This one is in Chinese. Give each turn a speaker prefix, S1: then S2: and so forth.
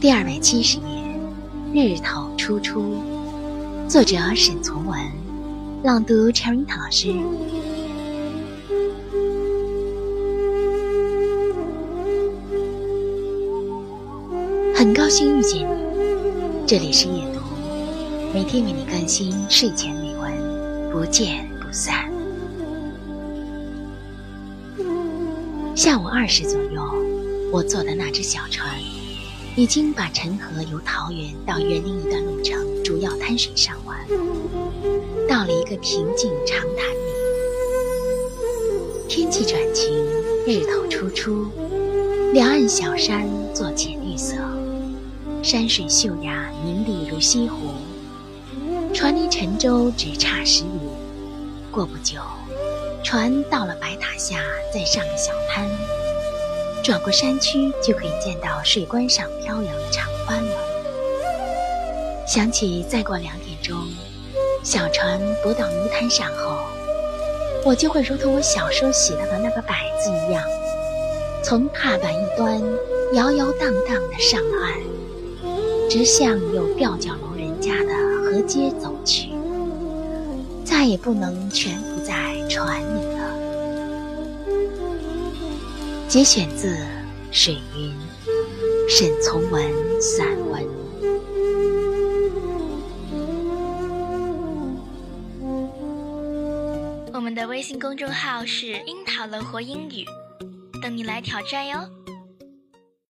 S1: 第二百七十页，日头初出，作者沈从文，朗读 Cherry 老师。很高兴遇见你，这里是夜读，每天为你更新睡前美文，不见不散。下午二时左右，我坐的那只小船。已经把陈河由桃园到园林一段路程主要滩水上完，到了一个平静长潭里。天气转晴，日头初出，两岸小山作浅绿色，山水秀雅，明丽如西湖。船离沉舟只差十里，过不久，船到了白塔下，再上个小滩。转过山区，就可以见到水关上飘扬的长帆了。想起再过两点钟，小船泊到泥滩上后，我就会如同我小时候写到的那个“摆子一样，从踏板一端摇摇荡荡地上了岸，直向有吊脚楼人家的河街走去，再也不能全伏在船里了。节选自《水云》，沈从文散文。
S2: 我们的微信公众号是“樱桃乐活英语”，等你来挑战哟。